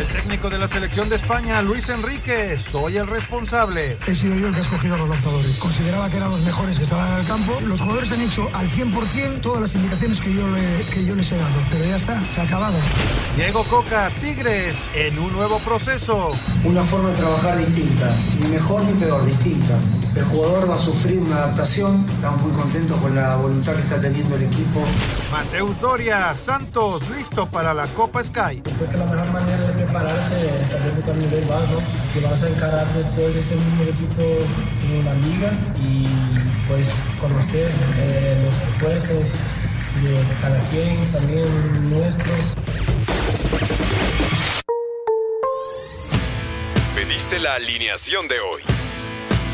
El técnico de la selección de España, Luis Enrique, soy el responsable. He sido yo el que ha escogido a los lanzadores. Consideraba que eran los mejores que estaban en el campo. Los jugadores han hecho al 100% todas las indicaciones que yo, le, que yo les he dado. Pero ya está, se ha acabado. Diego Coca, Tigres, en un nuevo proceso. Una forma de trabajar distinta, ni mejor ni peor, distinta. El jugador va a sufrir una adaptación. Estamos muy contentos con la voluntad que está teniendo el equipo. Mateus Doria, Santos, listo para la Copa Sky. Creo que la mejor manera de prepararse saber que también nivel vas. Que vas a encarar después ese mismo equipos en la liga y pues conocer eh, los refuerzos de cada quien, también nuestros. Pediste la alineación de hoy.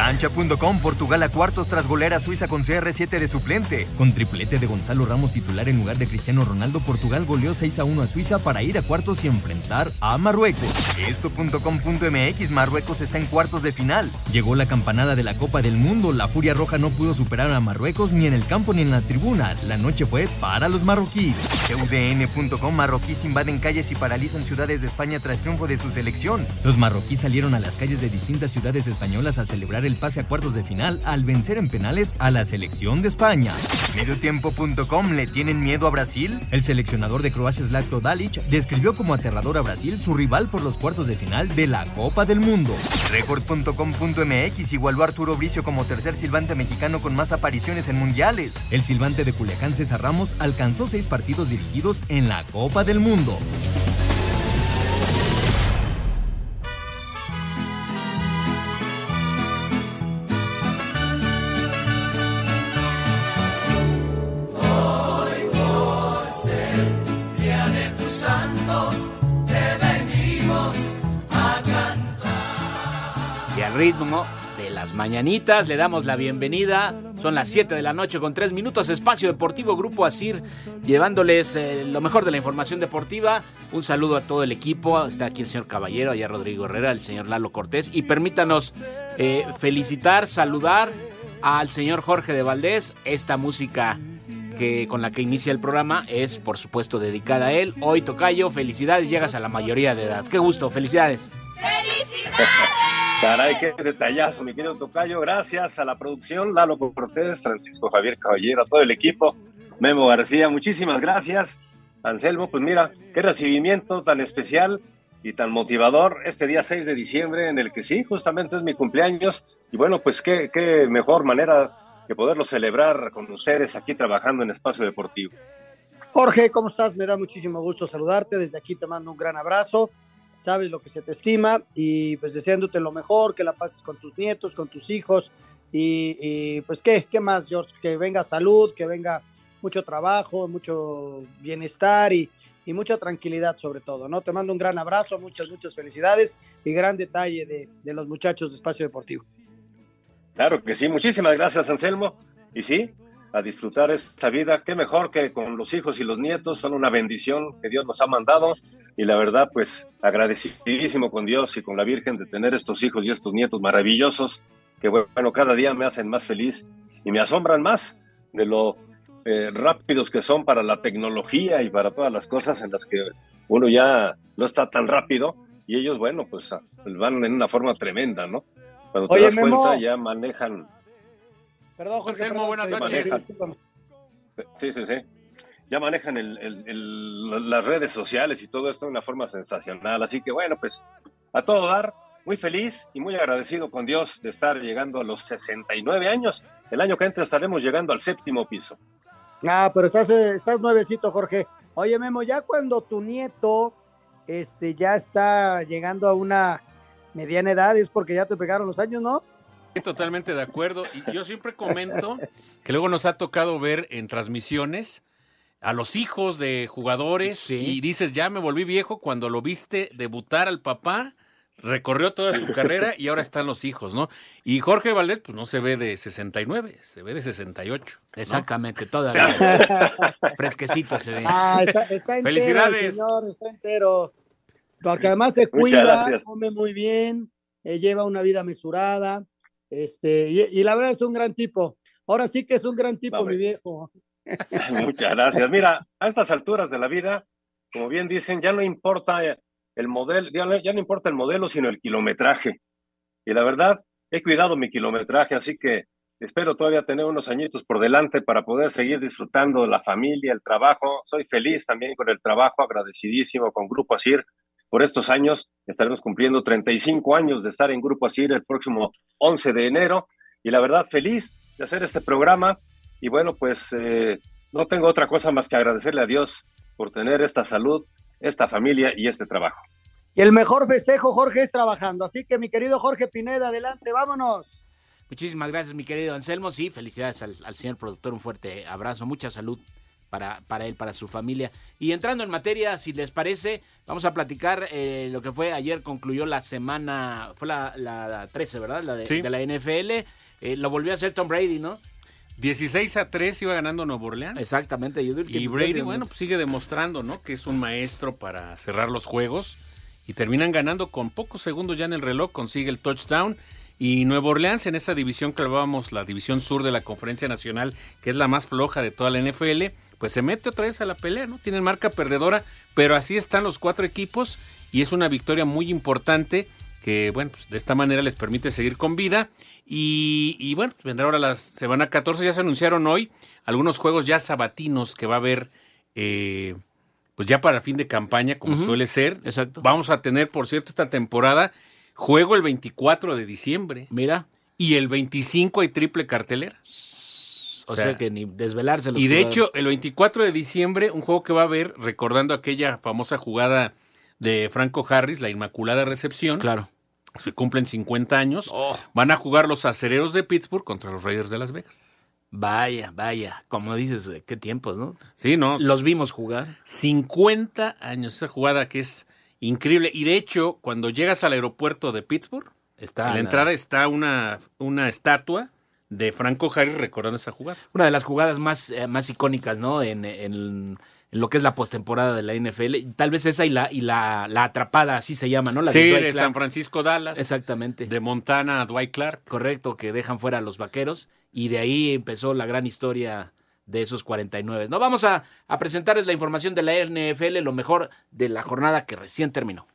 Cancha.com, Portugal a cuartos tras golear a Suiza con CR7 de suplente. Con triplete de Gonzalo Ramos titular en lugar de Cristiano Ronaldo, Portugal goleó 6 a 1 a Suiza para ir a cuartos y enfrentar a Marruecos. Esto.com.mx, Marruecos está en cuartos de final. Llegó la campanada de la Copa del Mundo, la Furia Roja no pudo superar a Marruecos ni en el campo ni en la tribuna. La noche fue para los marroquíes. UDN.com, marroquíes invaden calles y paralizan ciudades de España tras triunfo de su selección. Los marroquíes salieron a las calles de distintas ciudades españolas a celebrar el pase a cuartos de final al vencer en penales a la selección de España. Mediotiempo.com le tienen miedo a Brasil. El seleccionador de Croacia Zlatko Dalic describió como aterrador a Brasil, su rival por los cuartos de final de la Copa del Mundo. Record.com.mx igualó a Arturo Bricio como tercer silbante mexicano con más apariciones en mundiales. El silbante de Culiacán César Ramos alcanzó seis partidos dirigidos en la Copa del Mundo. Y al ritmo de las mañanitas le damos la bienvenida. Son las 7 de la noche con 3 minutos. Espacio Deportivo Grupo Asir, llevándoles eh, lo mejor de la información deportiva. Un saludo a todo el equipo. Está aquí el señor Caballero, allá Rodrigo Herrera, el señor Lalo Cortés. Y permítanos eh, felicitar, saludar al señor Jorge de Valdés. Esta música que con la que inicia el programa es, por supuesto, dedicada a él. Hoy, Tocayo, felicidades, llegas a la mayoría de edad. Qué gusto, felicidades. Caray, qué detallazo, mi querido Tocayo. Gracias a la producción, Lalo Cortés, Francisco Javier Caballero, a todo el equipo, Memo García, muchísimas gracias. Anselmo, pues mira, qué recibimiento tan especial y tan motivador este día 6 de diciembre, en el que sí, justamente es mi cumpleaños. Y bueno, pues qué, qué mejor manera que poderlo celebrar con ustedes aquí trabajando en Espacio Deportivo. Jorge, ¿cómo estás? Me da muchísimo gusto saludarte. Desde aquí te mando un gran abrazo. Sabes lo que se te estima y pues deseándote lo mejor, que la pases con tus nietos, con tus hijos y, y, pues qué, qué más, George, que venga salud, que venga mucho trabajo, mucho bienestar y, y mucha tranquilidad sobre todo, ¿no? Te mando un gran abrazo, muchas, muchas felicidades y gran detalle de, de los muchachos de Espacio Deportivo. Claro que sí, muchísimas gracias Anselmo. Y sí, a disfrutar esta vida, qué mejor que con los hijos y los nietos, son una bendición que Dios nos ha mandado. Y la verdad pues agradecidísimo con Dios y con la Virgen de tener estos hijos y estos nietos maravillosos que bueno, cada día me hacen más feliz y me asombran más de lo eh, rápidos que son para la tecnología y para todas las cosas en las que uno ya no está tan rápido. Y ellos bueno pues van en una forma tremenda, ¿no? Cuando te Oye, das Memo. cuenta ya manejan Perdón, Jorge. Anselmo, buenas noches. Sí, sí, sí. Ya manejan el- el- el- las redes sociales y todo esto de una forma sensacional. Así que bueno, pues a todo dar, muy feliz y muy agradecido con Dios de estar llegando a los 69 años. El año que entra estaremos llegando al séptimo piso. Ah, pero estás, eh, estás nuevecito, Jorge. Oye, Memo, ya cuando tu nieto este, ya está llegando a una mediana edad, es porque ya te pegaron los años, ¿no? Estoy totalmente de acuerdo. Y yo siempre comento que luego nos ha tocado ver en transmisiones a los hijos de jugadores y dices, ya me volví viejo cuando lo viste debutar al papá, recorrió toda su carrera y ahora están los hijos, ¿no? Y Jorge Valdés, pues no se ve de 69, se ve de 68. ¿no? Exactamente, toda fresquecito se ve. Ah, está, está entero, Felicidades. señor, está entero. Porque además se cuida, come muy bien, eh, lleva una vida mesurada, este, y, y la verdad es un gran tipo. Ahora sí que es un gran tipo, mi viejo. Muchas gracias. Mira, a estas alturas de la vida, como bien dicen, ya no importa el modelo, ya no, ya no importa el modelo, sino el kilometraje. Y la verdad, he cuidado mi kilometraje, así que espero todavía tener unos añitos por delante para poder seguir disfrutando de la familia, el trabajo. Soy feliz también con el trabajo, agradecidísimo con Grupo Asir por estos años. Estaremos cumpliendo 35 años de estar en Grupo Asir el próximo 11 de enero. Y la verdad, feliz de hacer este programa. Y bueno, pues eh, no tengo otra cosa más que agradecerle a Dios por tener esta salud, esta familia y este trabajo. Y el mejor festejo, Jorge, es trabajando. Así que, mi querido Jorge Pineda, adelante, vámonos. Muchísimas gracias, mi querido Anselmo. Sí, felicidades al, al señor productor. Un fuerte abrazo, mucha salud para, para él, para su familia. Y entrando en materia, si les parece, vamos a platicar eh, lo que fue ayer. Concluyó la semana, fue la, la 13, ¿verdad? La de, Sí. de la NFL. Eh, lo volvió a hacer Tom Brady, ¿no? 16 a 3 iba ganando Nuevo Orleans. Exactamente. yo Y Brady, bueno, pues sigue demostrando, ¿no? Que es un maestro para cerrar los juegos. Y terminan ganando con pocos segundos ya en el reloj, consigue el touchdown. Y Nuevo Orleans en esa división que hablábamos, la división sur de la Conferencia Nacional, que es la más floja de toda la NFL, pues se mete otra vez a la pelea, ¿no? Tienen marca perdedora, pero así están los cuatro equipos y es una victoria muy importante que, bueno, pues de esta manera les permite seguir con vida. Y, y, bueno, pues vendrá ahora la semana 14, ya se anunciaron hoy algunos juegos ya sabatinos que va a haber, eh, pues ya para fin de campaña, como suele ser. Exacto. Vamos a tener, por cierto, esta temporada, juego el 24 de diciembre. Mira. Y el 25 hay triple cartelera. O sea, que ni desvelarse los Y de jugadores. hecho, el 24 de diciembre, un juego que va a haber, recordando aquella famosa jugada de Franco Harris, la Inmaculada Recepción. Claro. Se cumplen 50 años. Oh. Van a jugar los acereros de Pittsburgh contra los Raiders de Las Vegas. Vaya, vaya. Como dices, qué tiempos, ¿no? Sí, ¿no? Los vimos jugar. 50 años, esa jugada que es increíble. Y de hecho, cuando llegas al aeropuerto de Pittsburgh, Está en la la- entrada está una, una estatua de Franco Harris recordando esa jugada. Una de las jugadas más, eh, más icónicas, ¿no? En, en- en lo que es la postemporada de la NFL. Tal vez esa y la, y la, la atrapada, así se llama, ¿no? La sí, de. San Francisco Dallas. Exactamente. De Montana a Dwight Clark. Correcto, que dejan fuera a los vaqueros. Y de ahí empezó la gran historia de esos 49. No, vamos a, a presentarles la información de la NFL, lo mejor de la jornada que recién terminó.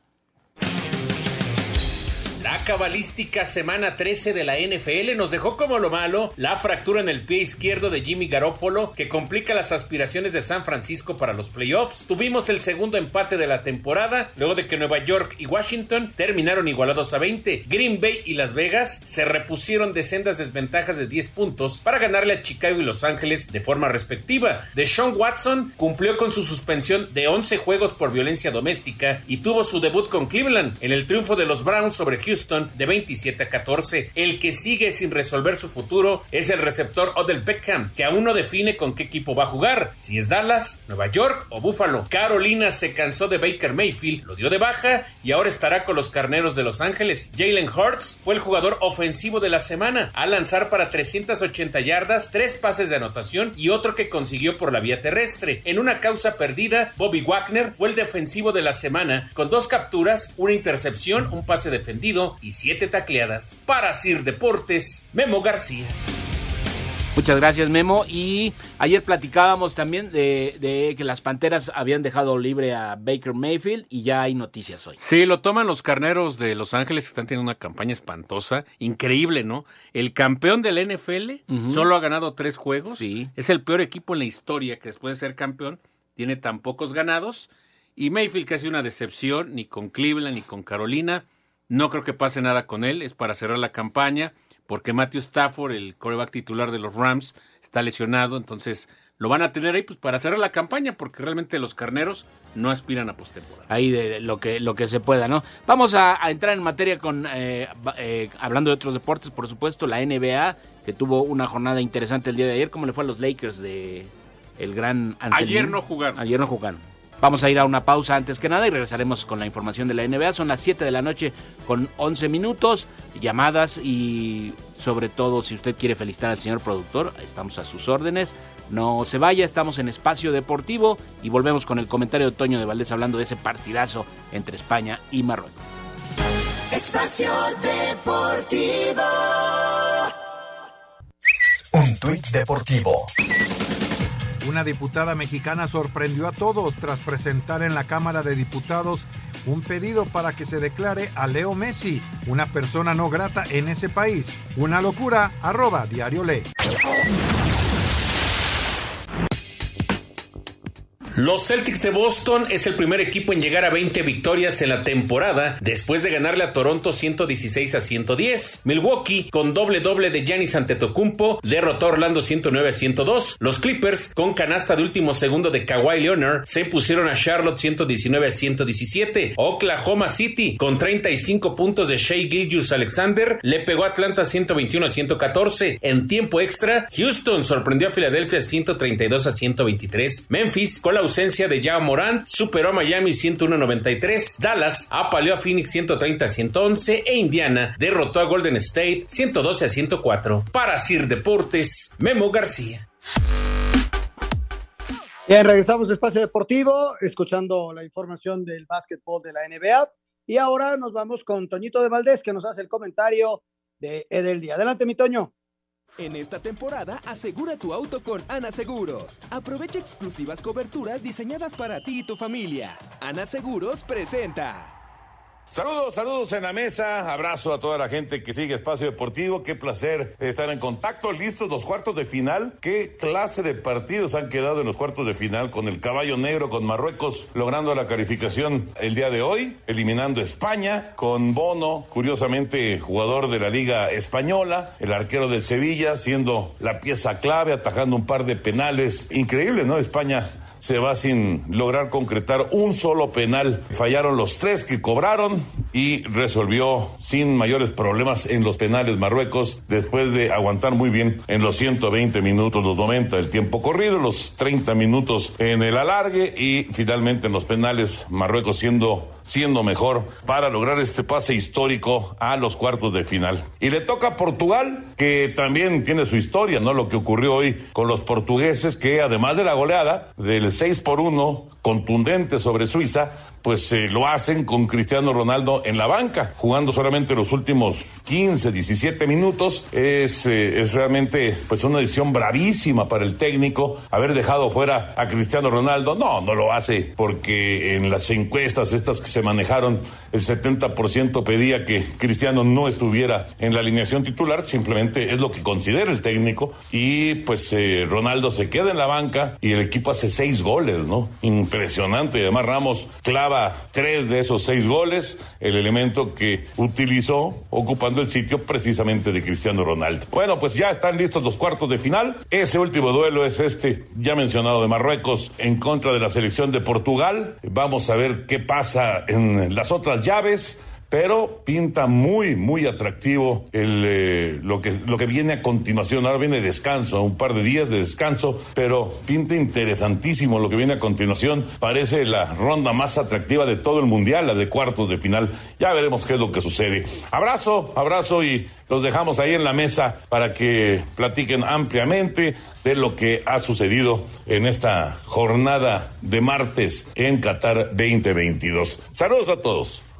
La cabalística semana 13 de la NFL nos dejó como lo malo la fractura en el pie izquierdo de Jimmy Garoppolo que complica las aspiraciones de San Francisco para los playoffs. Tuvimos el segundo empate de la temporada luego de que Nueva York y Washington terminaron igualados a 20. Green Bay y Las Vegas se repusieron de sendas desventajas de 10 puntos para ganarle a Chicago y Los Ángeles de forma respectiva. Deshaun Watson cumplió con su suspensión de 11 juegos por violencia doméstica y tuvo su debut con Cleveland en el triunfo de los Browns sobre Houston de 27 a 14. El que sigue sin resolver su futuro es el receptor Odell Beckham, que aún no define con qué equipo va a jugar, si es Dallas, Nueva York o Buffalo. Carolina se cansó de Baker Mayfield, lo dio de baja y ahora estará con los carneros de Los Ángeles. Jalen Hurts fue el jugador ofensivo de la semana, a lanzar para 380 yardas, tres pases de anotación y otro que consiguió por la vía terrestre. En una causa perdida, Bobby Wagner fue el defensivo de la semana, con dos capturas, una intercepción, un pase defendido y siete tacleadas. Para Sir Deportes, Memo García. Muchas gracias, Memo. Y ayer platicábamos también de, de, que las Panteras habían dejado libre a Baker Mayfield y ya hay noticias hoy. Sí, lo toman los carneros de Los Ángeles que están teniendo una campaña espantosa. Increíble, ¿no? El campeón del NFL uh -huh. solo ha ganado tres juegos. Sí. Es el peor equipo en la historia que después de ser campeón tiene tan pocos ganados. Y Mayfield, que ha sido una decepción, ni con Cleveland ni con Carolina. No creo que pase nada con él. Es para cerrar la campaña porque Matthew Stafford, el coreback titular de los Rams, está lesionado, entonces lo van a tener ahí pues para cerrar la campaña, porque realmente los carneros no aspiran a postemporada. Ahí de lo que, lo que se pueda, ¿no? Vamos a, a entrar en materia con, eh, eh, hablando de otros deportes, por supuesto, la NBA, que tuvo una jornada interesante el día de ayer. ¿Cómo le fue a los Lakers de el gran Anselmín? Ayer no jugaron. Ayer no jugaron. Vamos a ir a una pausa antes que nada y regresaremos con la información de la NBA. Son las 7 de la noche con 11 minutos, llamadas y sobre todo si usted quiere felicitar al señor productor, estamos a sus órdenes. No se vaya, estamos en Espacio Deportivo y volvemos con el comentario de Toño de Valdés hablando de ese partidazo entre España y Marruecos. Espacio Deportivo. Un tuit deportivo. Una diputada mexicana sorprendió a todos tras presentar en la Cámara de Diputados un pedido para que se declare a Leo Messi una persona no grata en ese país. Una locura, arroba diario Le. Los Celtics de Boston es el primer equipo en llegar a 20 victorias en la temporada después de ganarle a Toronto 116 a 110. Milwaukee con doble doble de Giannis Antetokounmpo derrotó a Orlando 109 a 102. Los Clippers con canasta de último segundo de Kawhi Leonard se impusieron a Charlotte 119 a 117. Oklahoma City con 35 puntos de Shea Gilgeous Alexander le pegó a Atlanta 121 a 114. En tiempo extra, Houston sorprendió a Filadelfia 132 a 123. Memphis con la ausencia de Jao Morant, superó a Miami 101-93, Dallas apaleó a Phoenix 130-111 e Indiana derrotó a Golden State 112-104. Para Sir Deportes, Memo García. Bien, regresamos a Espacio Deportivo, escuchando la información del básquetbol de la NBA. Y ahora nos vamos con Toñito de Valdés, que nos hace el comentario de del día. Adelante, mi Toño. En esta temporada, asegura tu auto con Ana Seguros. Aprovecha exclusivas coberturas diseñadas para ti y tu familia. Ana Seguros presenta. Saludos, saludos en la mesa. Abrazo a toda la gente que sigue Espacio Deportivo. Qué placer estar en contacto. Listos los cuartos de final. Qué clase de partidos han quedado en los cuartos de final con el caballo negro, con Marruecos logrando la calificación el día de hoy, eliminando España, con Bono, curiosamente jugador de la Liga Española, el arquero del Sevilla, siendo la pieza clave, atajando un par de penales. Increíble, ¿no? España se va sin lograr concretar un solo penal. Fallaron los tres que cobraron y resolvió sin mayores problemas en los penales Marruecos después de aguantar muy bien en los 120 minutos, los 90 del tiempo corrido, los 30 minutos en el alargue y finalmente en los penales Marruecos siendo siendo mejor para lograr este pase histórico a los cuartos de final. Y le toca a Portugal, que también tiene su historia, ¿no? Lo que ocurrió hoy con los portugueses, que además de la goleada del 6 por 1 contundente sobre Suiza, pues eh, lo hacen con Cristiano Ronaldo en la banca, jugando solamente los últimos 15, 17 minutos. Es, eh, es realmente pues una decisión bravísima para el técnico haber dejado fuera a Cristiano Ronaldo. No, no lo hace porque en las encuestas estas que se manejaron, el 70% pedía que Cristiano no estuviera en la alineación titular, simplemente es lo que considera el técnico y pues eh, Ronaldo se queda en la banca y el equipo hace seis goles, ¿no? Impresionante. Además Ramos clava tres de esos seis goles, el elemento que utilizó ocupando el sitio precisamente de Cristiano Ronaldo. Bueno, pues ya están listos los cuartos de final. Ese último duelo es este ya mencionado de Marruecos en contra de la selección de Portugal. Vamos a ver qué pasa en las otras llaves pero pinta muy, muy atractivo eh, lo, que, lo que viene a continuación. Ahora viene descanso, un par de días de descanso, pero pinta interesantísimo lo que viene a continuación. Parece la ronda más atractiva de todo el mundial, la de cuartos de final. Ya veremos qué es lo que sucede. Abrazo, abrazo y los dejamos ahí en la mesa para que platiquen ampliamente de lo que ha sucedido en esta jornada de martes en Qatar 2022. Saludos a todos.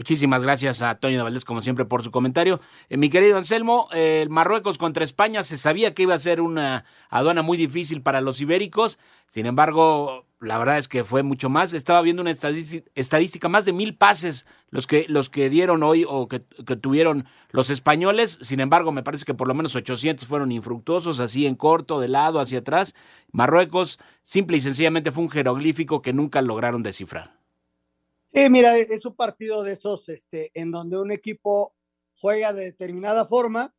Muchísimas gracias a Toño de Valdés, como siempre, por su comentario. Eh, mi querido Anselmo, eh, Marruecos contra España se sabía que iba a ser una aduana muy difícil para los ibéricos. Sin embargo, la verdad es que fue mucho más. Estaba viendo una estadística, más de mil pases los que, los que dieron hoy o que, que, tuvieron los españoles. Sin embargo, me parece que por lo menos 800 fueron infructuosos, así en corto, de lado, hacia atrás. Marruecos, simple y sencillamente fue un jeroglífico que nunca lograron descifrar. Sí, mira, es un partido de esos este, en donde un equipo juega de determinada forma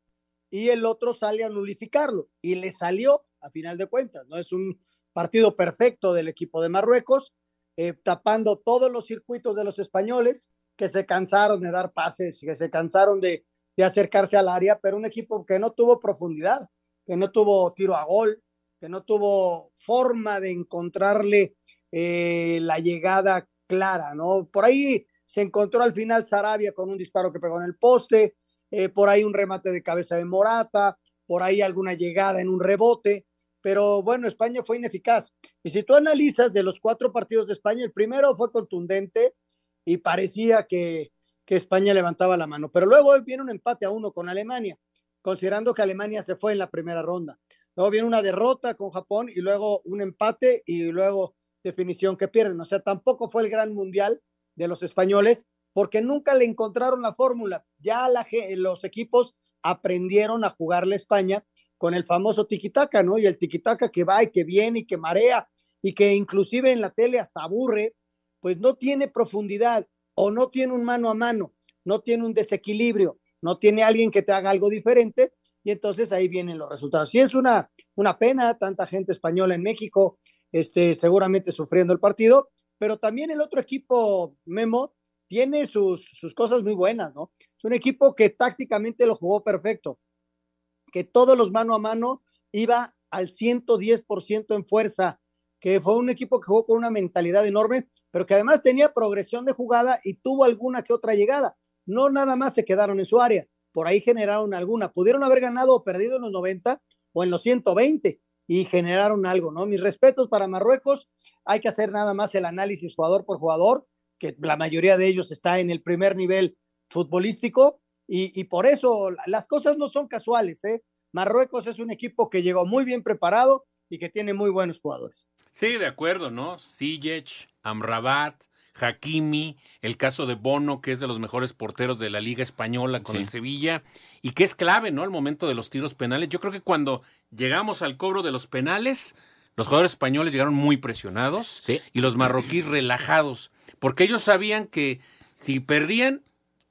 y el otro sale a nulificarlo. Y le salió, a final de cuentas, ¿no? Es un partido perfecto del equipo de Marruecos, eh, tapando todos los circuitos de los españoles que se cansaron de dar pases, que se cansaron de, de acercarse al área, pero un equipo que no tuvo profundidad, que no tuvo tiro a gol, que no tuvo forma de encontrarle eh, la llegada clara, ¿no? Por ahí se encontró al final Sarabia con un disparo que pegó en el poste, eh, por ahí un remate de cabeza de Morata, por ahí alguna llegada en un rebote, pero bueno, España fue ineficaz. Y si tú analizas de los cuatro partidos de España, el primero fue contundente y parecía que, que España levantaba la mano, pero luego viene un empate a uno con Alemania, considerando que Alemania se fue en la primera ronda. Luego viene una derrota con Japón y luego un empate y luego definición que pierden. O sea, tampoco fue el gran mundial de los españoles porque nunca le encontraron la fórmula. Ya la, los equipos aprendieron a jugarle España con el famoso tiquitaca, ¿no? Y el tiquitaca que va y que viene y que marea y que inclusive en la tele hasta aburre, pues no tiene profundidad o no tiene un mano a mano, no tiene un desequilibrio, no tiene alguien que te haga algo diferente y entonces ahí vienen los resultados. Sí es una, una pena, tanta gente española en México, este, seguramente sufriendo el partido, pero también el otro equipo, Memo, tiene sus, sus cosas muy buenas, ¿no? Es un equipo que tácticamente lo jugó perfecto, que todos los mano a mano iba al 110% en fuerza, que fue un equipo que jugó con una mentalidad enorme, pero que además tenía progresión de jugada y tuvo alguna que otra llegada. No nada más se quedaron en su área, por ahí generaron alguna. Pudieron haber ganado o perdido en los 90 o en los 120, y generaron algo, ¿no? Mis respetos para Marruecos, hay que hacer nada más el análisis jugador por jugador, que la mayoría de ellos está en el primer nivel futbolístico y, por eso las cosas no son casuales, ¿eh? Marruecos es un equipo que llegó muy bien preparado y que tiene muy buenos jugadores. Sí, de acuerdo, ¿no? Sijech, Amrabat, Hakimi, el caso de Bono, que es de los mejores porteros de la Liga Española con el Sevilla, y que es clave, ¿no? Al momento de los tiros penales. Yo creo que cuando llegamos al cobro de los penales, los jugadores españoles llegaron muy presionados y los marroquíes relajados, porque ellos sabían que si perdían,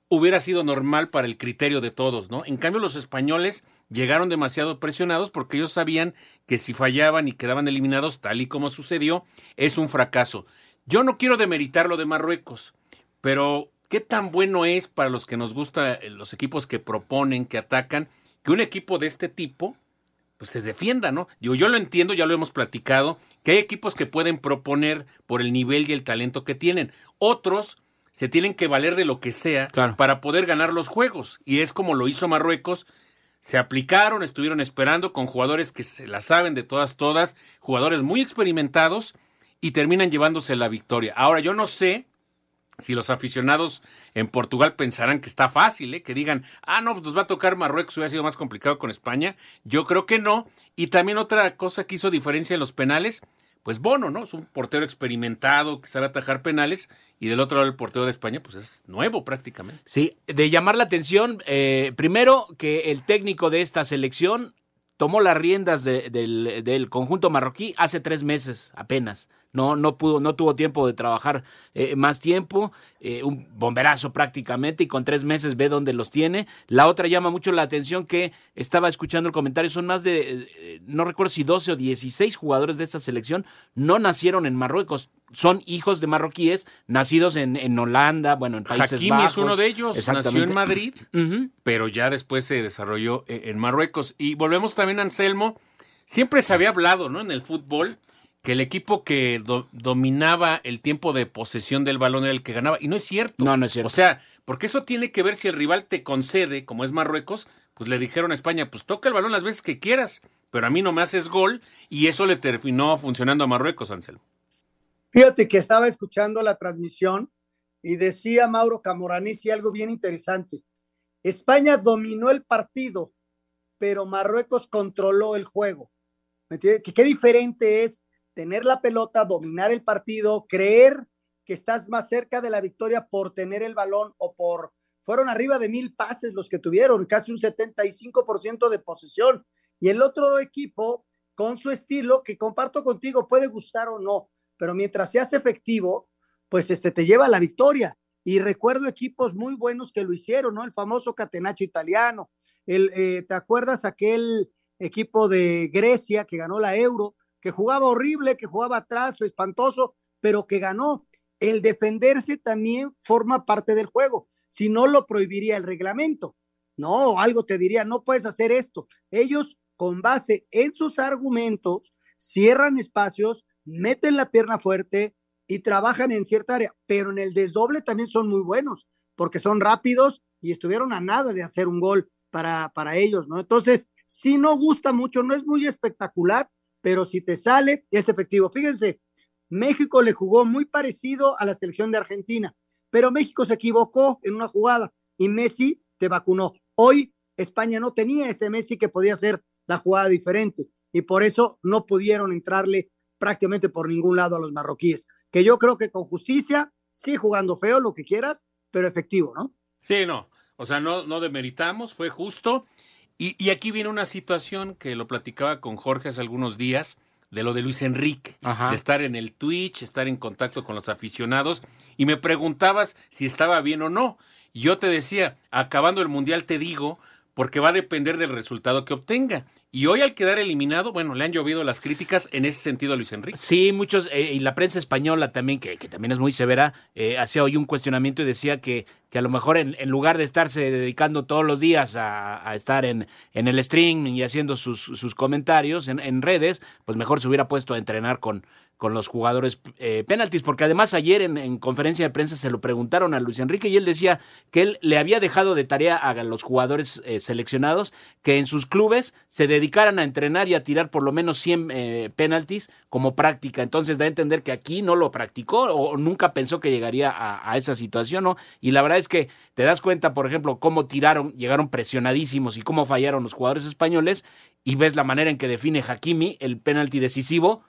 hubiera sido normal para el criterio de todos, ¿no? En cambio, los españoles llegaron demasiado presionados porque ellos sabían que si fallaban y quedaban eliminados, tal y como sucedió, es un fracaso. Yo no quiero demeritar lo de Marruecos, pero ¿qué tan bueno es para los que nos gustan eh, los equipos que proponen, que atacan, que un equipo de este tipo pues se defienda, ¿no? Yo, yo lo entiendo, ya lo hemos platicado, que hay equipos que pueden proponer por el nivel y el talento que tienen. Otros se tienen que valer de lo que sea para poder ganar los juegos. Y es como lo hizo Marruecos. Se aplicaron, estuvieron esperando con jugadores que se la saben de todas, todas, jugadores muy experimentados y terminan llevándose la victoria. Ahora, yo no sé si los aficionados en Portugal pensarán que está fácil, ¿eh? que digan, ah, no, pues nos va a tocar Marruecos, hubiera sido más complicado con España. Yo creo que no. Y también otra cosa que hizo diferencia en los penales, pues Bono, ¿no? Es un portero experimentado que sabe atajar penales y del otro lado el portero de España, pues es nuevo prácticamente. Sí, de llamar la atención, eh, primero que el técnico de esta selección tomó las riendas del, del conjunto marroquí hace tres meses apenas no, no pudo, no tuvo tiempo de trabajar eh, más tiempo, eh, un bomberazo prácticamente, y con tres meses ve dónde los tiene. La otra llama mucho la atención que estaba escuchando el comentario, son más de, eh, no recuerdo si 12 o 16 jugadores de esta selección no nacieron en Marruecos, son hijos de marroquíes, nacidos en, en Holanda, bueno, en Países Hakimi es uno de ellos, nació en Madrid, pero ya después se desarrolló en Marruecos. Y volvemos también a Anselmo, siempre se había hablado, ¿no? En el fútbol que el equipo que dominaba el tiempo de posesión del balón era el que ganaba. Y no es cierto. No, no es cierto. O sea, porque eso tiene que ver si el rival te concede, como es Marruecos, pues le dijeron a España, pues toca el balón las veces que quieras, pero a mí no me haces gol, y eso le terminó funcionando a Marruecos, Ansel. Fíjate que estaba escuchando la transmisión y decía Mauro Camoranesi algo bien interesante. España dominó el partido, pero Marruecos controló el juego. ¿Me entiendes? ¿Qué, qué diferente es tener la pelota, dominar el partido, creer que estás más cerca de la victoria por tener el balón o por... Fueron arriba de mil pases los que tuvieron, casi un 75% de posesión. Y el otro equipo, con su estilo, que comparto contigo, puede gustar o no, pero mientras seas efectivo, pues este te lleva a la victoria. Y recuerdo equipos muy buenos que lo hicieron, ¿no? El famoso Catenaccio italiano. El, eh, ¿Te acuerdas aquel equipo de Grecia que ganó la Euro? Que jugaba horrible, que jugaba atrás, espantoso, pero que ganó. El defenderse también forma parte del juego. Si no, lo prohibiría el reglamento. No, algo te diría, no puedes hacer esto. Ellos, con base en sus argumentos, cierran espacios, meten la pierna fuerte y trabajan en cierta área, pero en el desdoble también son muy buenos, porque son rápidos y estuvieron a nada de hacer un gol para, para ellos, ¿no? Entonces, si no gusta mucho, no es muy espectacular, pero si te sale, es efectivo. Fíjense, México le jugó muy parecido a la selección de Argentina, pero México se equivocó en una jugada y Messi te vacunó. Hoy España no tenía ese Messi que podía hacer la jugada diferente y por eso no pudieron entrarle prácticamente por ningún lado a los marroquíes. Que yo creo que con justicia, sí jugando feo, lo que quieras, pero efectivo, ¿no? Sí, no. O sea, no, no demeritamos, fue justo. Y, aquí viene una situación que lo platicaba con Jorge hace algunos días, de lo de Luis Enrique, de estar en el Twitch, estar en contacto con los aficionados, y me preguntabas si estaba bien o no. Y yo te decía, acabando el Mundial te digo, porque va a depender del resultado que obtenga. Y hoy al quedar eliminado, bueno, le han llovido las críticas en ese sentido a Luis Enrique. Sí, muchos, eh, y la prensa española también, que, que también es muy severa, eh, hacía hoy un cuestionamiento y decía que, que a lo mejor en, en lugar de estarse dedicando todos los días a, a estar en, en, el stream y haciendo sus, sus comentarios en, en, redes, pues mejor se hubiera puesto a entrenar con, con los jugadores eh, penaltis, porque además ayer en, en, conferencia de prensa se lo preguntaron a Luis Enrique y él decía que él le había dejado de tarea a los jugadores eh, seleccionados que en sus clubes se dedicaran a entrenar y a tirar por lo menos 100 eh, penaltis como práctica. Entonces da a entender que aquí no lo practicó o nunca pensó que llegaría a, a esa situación, ¿no? Y la verdad es que te das cuenta, por ejemplo, cómo tiraron, llegaron presionadísimos y cómo fallaron los jugadores españoles y ves la manera en que define Hakimi el penalti decisivo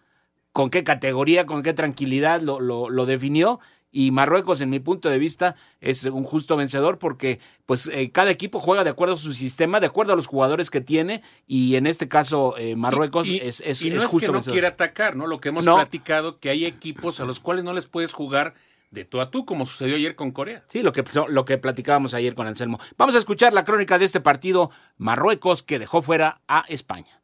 con qué categoría, con qué tranquilidad lo, lo, lo, definió. Y Marruecos, en mi punto de vista, es un justo vencedor porque pues eh, cada equipo juega de acuerdo a su sistema, de acuerdo a los jugadores que tiene, y en este caso eh, Marruecos y, y, es, es, y no es, es justo que no vencedor. quiere atacar, ¿no? Lo que hemos No. platicado, que hay equipos a los cuales no les puedes jugar de tú a tú, como sucedió ayer con Corea. Sí, lo que, lo que platicábamos ayer con Anselmo. Vamos a escuchar la crónica de este partido, Marruecos, que dejó fuera a España.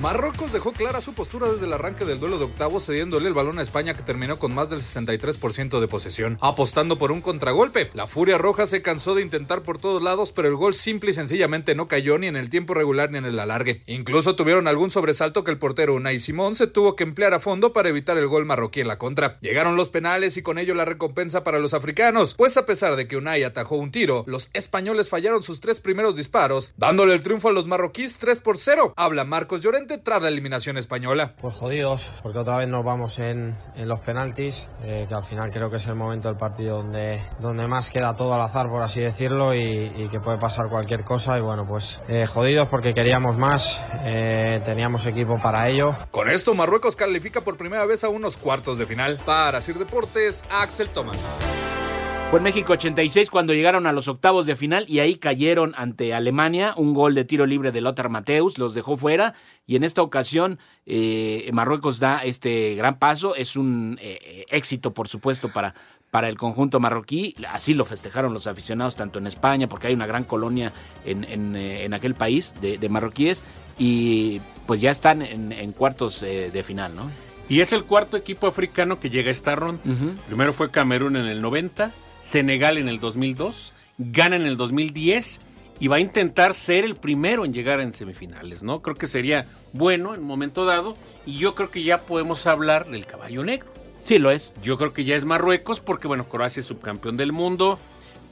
Marruecos dejó clara su postura desde el arranque del duelo de octavos, cediéndole el balón a España que terminó con más del 63% de posesión, apostando por un contragolpe. La Furia Roja se cansó de intentar por todos lados, pero el gol simple y sencillamente no cayó ni en el tiempo regular ni en el alargue. Incluso tuvieron algún sobresalto que el portero Unai Simón se tuvo que emplear a fondo para evitar el gol marroquí en la contra. Llegaron los penales y con ello la recompensa para los africanos, pues a pesar de que Unai atajó un tiro, los españoles fallaron sus tres primeros disparos, dándole el triunfo a los marroquíes 3 por 0. Habla Marcos Llorente tras la eliminación española. Pues jodidos, porque otra vez nos vamos en, en los penaltis, eh, que al final creo que es el momento del partido donde, donde más queda todo al azar, por así decirlo, y, y que puede pasar cualquier cosa. Y bueno, pues eh, jodidos porque queríamos más, eh, teníamos equipo para ello. Con esto, Marruecos califica por primera vez a unos cuartos de final. Para Sir Deportes, Axel Tomás. Fue en México 86 cuando llegaron a los octavos de final y ahí cayeron ante Alemania. Un gol de tiro libre de Lothar Mateus los dejó fuera y en esta ocasión eh, Marruecos da este gran paso. Es un eh, éxito, por supuesto, para, para el conjunto marroquí. Así lo festejaron los aficionados tanto en España, porque hay una gran colonia en, en, eh, en aquel país de, de, marroquíes y pues ya están en, en cuartos eh, de final, ¿no? Y es el cuarto equipo africano que llega a esta ronda. Uh -huh. Primero fue Camerún en el 90, Senegal en el 2002, Ghana en el 2010 y va a intentar ser el primero en llegar en semifinales, ¿no? Creo que sería bueno en un momento dado y yo creo que ya podemos hablar del caballo negro. Sí, lo es. Yo creo que ya es Marruecos porque, bueno, Croacia es subcampeón del mundo,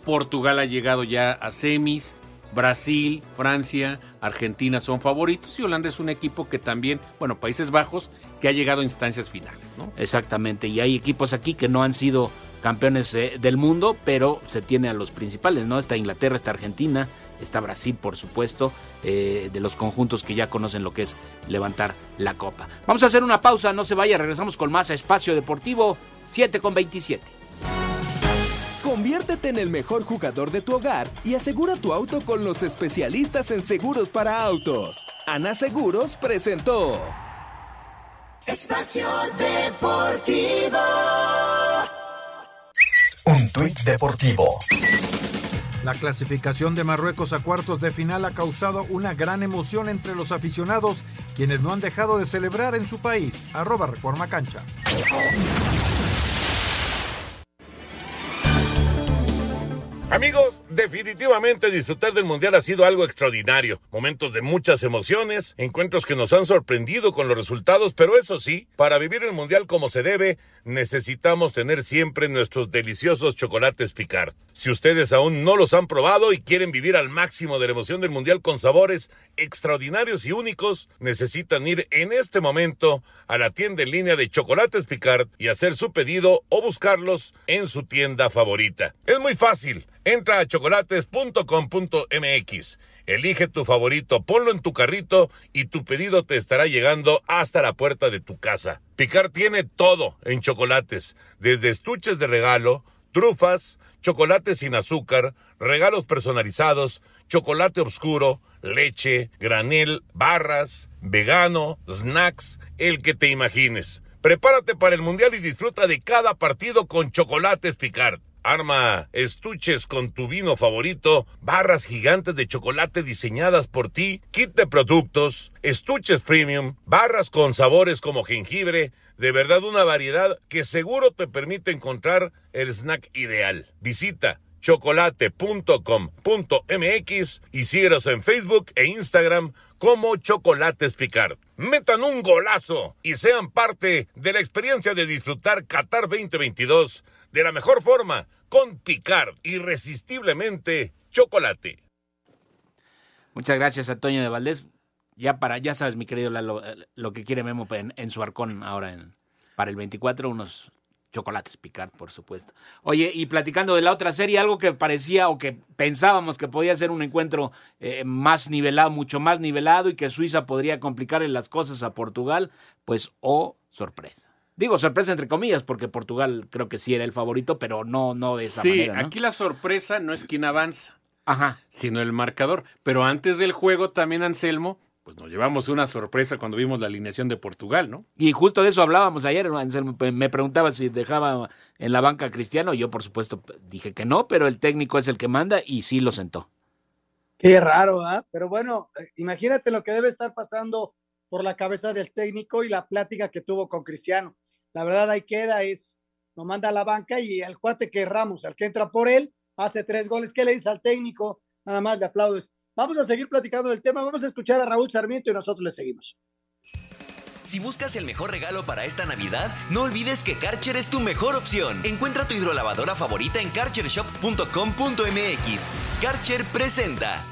Portugal ha llegado ya a semis, Brasil, Francia, Argentina son favoritos y Holanda es un equipo que también, bueno, Países Bajos, que ha llegado a instancias finales, ¿no? Exactamente, y hay equipos aquí que no han sido campeones eh, del mundo, pero se tiene a los principales, ¿no? Está Inglaterra, está Argentina, está Brasil, por supuesto, eh, de los conjuntos que ya conocen lo que es levantar la copa. Vamos a hacer una pausa, no se vaya, regresamos con más a Espacio Deportivo, 7 con 27. Conviértete en el mejor jugador de tu hogar y asegura tu auto con los especialistas en seguros para autos. Ana Seguros presentó. Espacio Deportivo. Deportivo. La clasificación de Marruecos a cuartos de final ha causado una gran emoción entre los aficionados, quienes no han dejado de celebrar en su país. Arroba Reforma Cancha. Amigos, definitivamente disfrutar del Mundial ha sido algo extraordinario. Momentos de muchas emociones, encuentros que nos han sorprendido con los resultados, pero eso sí, para vivir el Mundial como se debe, necesitamos tener siempre nuestros deliciosos chocolates picar. Si ustedes aún no los han probado y quieren vivir al máximo de la emoción del Mundial con sabores extraordinarios y únicos, necesitan ir en este momento a la tienda en línea de Chocolates Picard y hacer su pedido o buscarlos en su tienda favorita. Es muy fácil. Entra a chocolates.com.mx, elige tu favorito, ponlo en tu carrito y tu pedido te estará llegando hasta la puerta de tu casa. Picar tiene todo en chocolates, desde estuches de regalo, trufas, chocolates sin azúcar, regalos personalizados, chocolate oscuro, leche, granel, barras, vegano, snacks, el que te imagines. Prepárate para el Mundial y disfruta de cada partido con chocolates Picard. Arma estuches con tu vino favorito, barras gigantes de chocolate diseñadas por ti, kit de productos, estuches premium, barras con sabores como jengibre, de verdad una variedad que seguro te permite encontrar el snack ideal. Visita chocolate.com.mx y síguenos en Facebook e Instagram como Chocolates Picard. Metan un golazo y sean parte de la experiencia de disfrutar Qatar 2022 de la mejor forma con Picard, irresistiblemente chocolate. Muchas gracias, Antonio de Valdés. Ya para, ya sabes, mi querido Lalo, eh, lo que quiere Memo en, su arcón ahora en, para el 24, unos chocolates Picard, por supuesto. Oye, y platicando de la otra serie, algo que parecía o que pensábamos que podía ser un encuentro eh, más nivelado, mucho más nivelado y que Suiza podría complicarle las cosas a Portugal, pues oh, sorpresa. Digo sorpresa entre comillas, porque Portugal creo que sí era el favorito, pero no, no de esa sí, manera. ¿no? aquí la sorpresa no es quién avanza, Ajá. sino el marcador. Pero antes del juego también, Anselmo, pues nos llevamos una sorpresa cuando vimos la alineación de Portugal, ¿no? Y justo de eso hablábamos ayer. Anselmo, Me preguntaba si dejaba en la banca a Cristiano. Yo, por supuesto, dije que no, pero el técnico es el que manda y sí lo sentó. Qué raro, ¿ah? Pero bueno, eh, imagínate lo que debe estar pasando por la cabeza del técnico y la plática que tuvo con Cristiano. La verdad ahí queda, es, lo manda a la banca y el cuate que Ramos, el que entra por él, hace tres goles. ¿Qué le dice al técnico? Nada más le aplaudes. Vamos a seguir platicando del tema, vamos a escuchar a Raúl Sarmiento y nosotros le seguimos. Si buscas el mejor regalo para esta Navidad, no olvides que Karcher es tu mejor opción. Encuentra tu hidrolavadora favorita en karchershop.com.mx. Karcher presenta.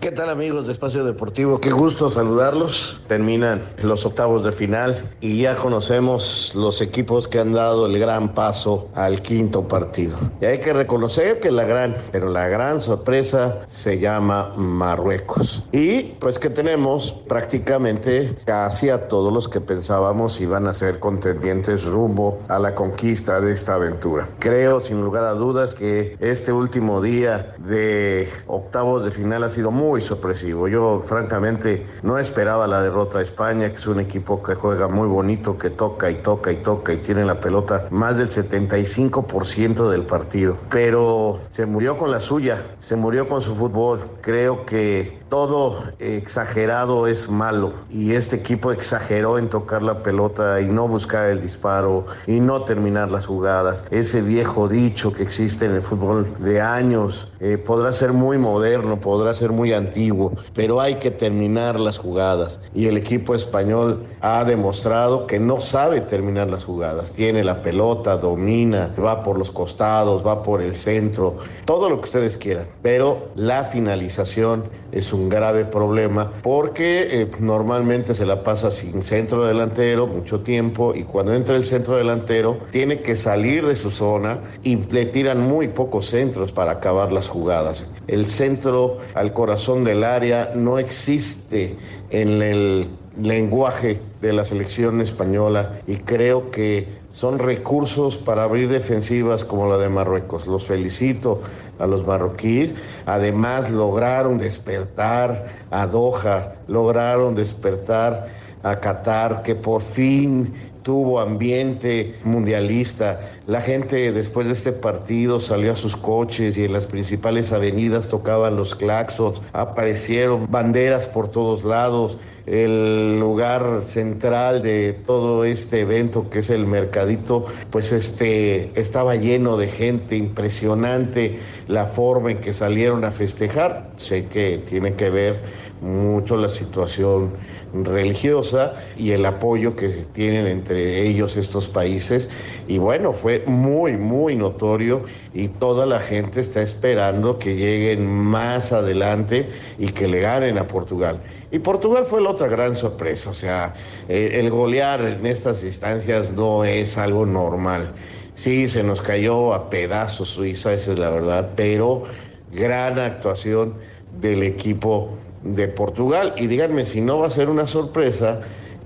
¿Qué tal amigos de Espacio Deportivo? Qué gusto saludarlos. Terminan los octavos de final y ya conocemos los equipos que han dado el gran paso al quinto partido. Y hay que reconocer que la gran, pero la gran sorpresa se llama Marruecos. Y pues que tenemos prácticamente casi a todos los que pensábamos iban a ser contendientes rumbo a la conquista de esta aventura. Creo sin lugar a dudas que este último día de octavos de final ha sido muy muy sorpresivo. Yo francamente no esperaba la derrota a España, que es un equipo que juega muy bonito, que toca y toca y toca y tiene la pelota más del 75% del partido. Pero se murió con la suya, se murió con su fútbol. Creo que todo exagerado es malo y este equipo exageró en tocar la pelota y no buscar el disparo y no terminar las jugadas. Ese viejo dicho que existe en el fútbol de años eh, podrá ser muy moderno, podrá ser muy antiguo, pero hay que terminar las jugadas. Y el equipo español ha demostrado que no sabe terminar las jugadas. Tiene la pelota, domina, va por los costados, va por el centro, todo lo que ustedes quieran. Pero la finalización es un grave problema porque eh, normalmente se la pasa sin centro delantero mucho tiempo y cuando entra el centro delantero tiene que salir de su zona y le tiran muy pocos centros para acabar las jugadas. El centro al corazón del área no existe en el lenguaje de la selección española y creo que son recursos para abrir defensivas como la de Marruecos. Los felicito a los marroquíes. Además lograron despertar a Doha, lograron despertar a Qatar, que por fin tuvo ambiente mundialista. La gente después de este partido salió a sus coches y en las principales avenidas tocaban los claxons, aparecieron banderas por todos lados. El lugar central de todo este evento, que es el mercadito, pues este estaba lleno de gente, impresionante la forma en que salieron a festejar. Sé que tiene que ver mucho la situación religiosa y el apoyo que tienen entre ellos estos países. Y bueno, fue muy, muy notorio y toda la gente está esperando que lleguen más adelante y que le ganen a Portugal. Y Portugal fue la otra gran sorpresa, o sea, el golear en estas instancias no es algo normal. Sí, se nos cayó a pedazos Suiza, esa es la verdad, pero gran actuación del equipo de Portugal. Y díganme si no va a ser una sorpresa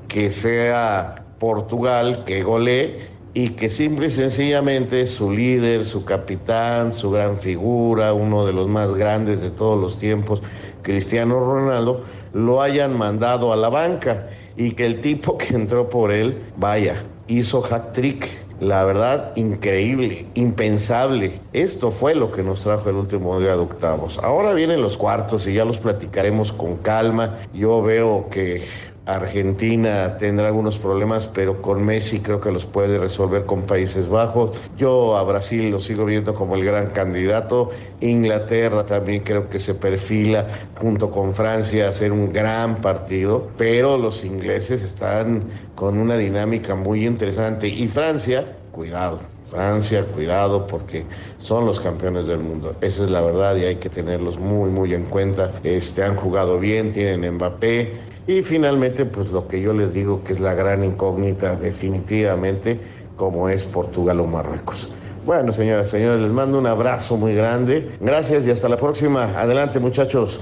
que sea Portugal que golee y que simple y sencillamente su líder, su capitán, su gran figura, uno de los más grandes de todos los tiempos, Cristiano Ronaldo, lo hayan mandado a la banca y que el tipo que entró por él, vaya, hizo hat trick la verdad, increíble, impensable. Esto fue lo que nos trajo el último día de octavos. Ahora vienen los cuartos y ya los platicaremos con calma. Yo veo que Argentina tendrá algunos problemas, pero con Messi creo que los puede resolver con Países Bajos. Yo a Brasil lo sigo viendo como el gran candidato. Inglaterra también creo que se perfila junto con Francia a ser un gran partido, pero los ingleses están con una dinámica muy interesante. Y Francia, cuidado. Francia, cuidado porque son los campeones del mundo. Esa es la verdad y hay que tenerlos muy, muy en cuenta. Este, han jugado bien, tienen Mbappé, y finalmente, pues lo que yo les digo que es la gran incógnita definitivamente, como es Portugal o Marruecos. Bueno, señoras señores, les mando un abrazo muy grande. Gracias y hasta la próxima. Adelante, muchachos.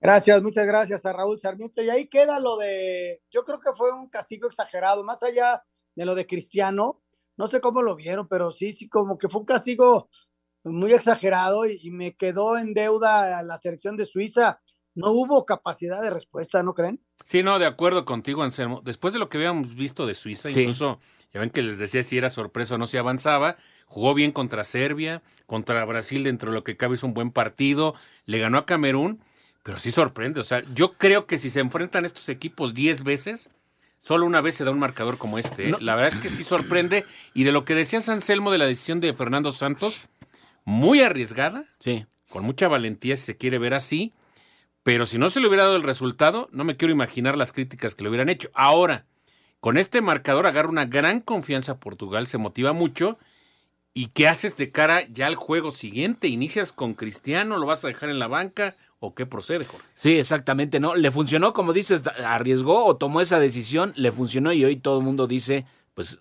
Gracias, muchas gracias a Raúl Sarmiento. Y ahí queda lo de, yo creo que fue un castigo exagerado, más allá de lo de Cristiano. No sé cómo lo vieron, pero sí, sí, como que fue un castigo muy exagerado y, y me quedó en deuda a la selección de Suiza no hubo capacidad de respuesta, ¿no creen? Sí, no, de acuerdo contigo, Anselmo. Después de lo que habíamos visto de Suiza, incluso, ya ven que les decía si era sorpresa o no se avanzaba, jugó bien contra Serbia, contra Brasil dentro de lo que cabe hizo un buen partido, le ganó a Camerún, pero sí sorprende. O sea, yo creo que si se enfrentan estos equipos 10 veces, solo una vez se da un marcador como este. ¿eh? La verdad es que sí sorprende. Y de lo que decía Anselmo de la decisión de Fernando Santos, muy arriesgada, sí. con mucha valentía si se quiere ver así pero si no se le hubiera dado el resultado, no me quiero imaginar las críticas que le hubieran hecho. Ahora, con este marcador agarra una gran confianza a Portugal, se motiva mucho. ¿Y qué haces de cara ya al juego siguiente? ¿Inicias con Cristiano? ¿Lo vas a dejar en la banca? ¿O qué procede, Jorge? Sí, exactamente, ¿no? Le funcionó, como dices, arriesgó o tomó esa decisión, le funcionó y hoy todo el mundo dice, pues,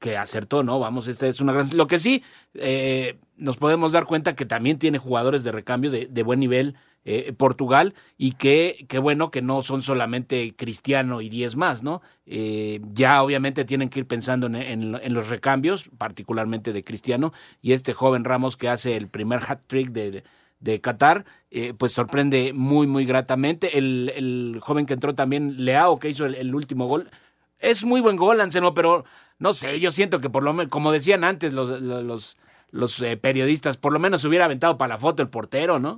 que acertó, ¿no? Vamos, esta es una gran... Lo que sí, eh, nos podemos dar cuenta que también tiene jugadores de recambio de, buen nivel, eh, Portugal y que, que, bueno que no son solamente Cristiano y 10 más, ¿no? Eh, ya obviamente tienen que ir pensando en, en, los recambios, particularmente de Cristiano, y este joven Ramos que hace el primer hat trick de, de Qatar, eh, pues sorprende muy, muy gratamente. El, el, joven que entró también, Leao, que hizo el, el último gol, es muy buen gol, Anselmo, pero no sé, yo siento que por lo menos, como decían antes los, los, los periodistas, por lo menos se hubiera aventado para la foto el portero, ¿no?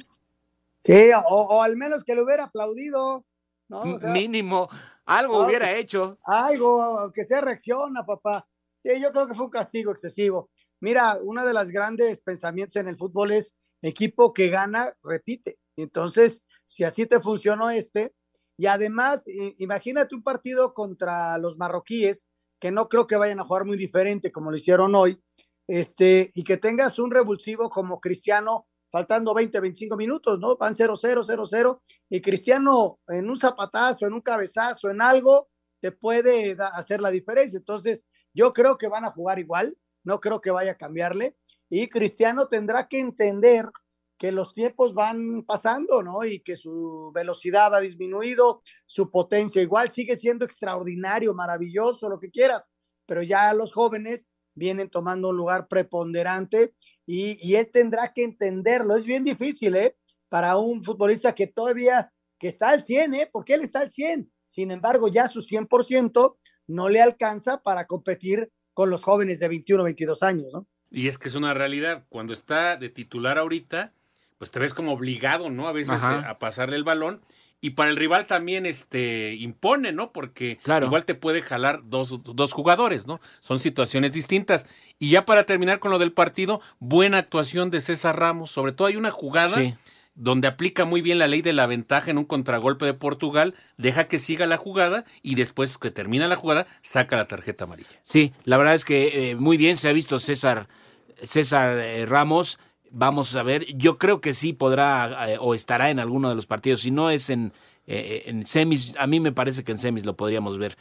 Sí, o, al menos que le hubiera aplaudido, ¿no? Mínimo, algo hubiera hecho. Algo, aunque sea reacciona, papá. Sí, yo creo que fue un castigo excesivo. Mira, uno de los grandes pensamientos en el fútbol es equipo que gana, repite. Entonces, si así te funcionó este, y además, imagínate un partido contra los marroquíes, que no creo que vayan a jugar muy diferente como lo hicieron hoy, este, y que tengas un revulsivo como Cristiano faltando 20, 25 minutos, ¿no? Van 0, 0, 0, 0, y Cristiano en un zapatazo, en un cabezazo, en algo, te puede hacer la diferencia. Entonces, yo creo que van a jugar igual, no creo que vaya a cambiarle, y Cristiano tendrá que entender que los tiempos van pasando, ¿no? Y que su velocidad ha disminuido, su potencia igual sigue siendo extraordinario, maravilloso, lo que quieras, pero ya los jóvenes vienen tomando un lugar preponderante y, él tendrá que entenderlo. Es bien difícil, ¿eh? Para un futbolista que todavía, que está al 100, ¿eh? Porque él está al 100. Sin embargo, ya su 100% no le alcanza para competir con los jóvenes de 21, 22 años, ¿no? Y es que es una realidad. Cuando está de titular ahorita, pues te ves como obligado, ¿no? A veces eh, a pasarle el balón. Y para el rival también este, impone, ¿no? Porque igual te puede jalar dos, dos, jugadores, ¿no? Son situaciones distintas. Y ya para terminar con lo del partido, buena actuación de César Ramos. Sobre todo hay una jugada donde aplica muy bien la ley de la ventaja en un contragolpe de Portugal, deja que siga la jugada y después que termina la jugada, saca la tarjeta amarilla. Sí, la verdad es que eh, muy bien se ha visto César, César eh, Ramos Vamos a ver, yo creo que sí podrá eh, o estará en alguno de los partidos. Si no es en, eh, en semis, a mí me parece que en semis lo podríamos ver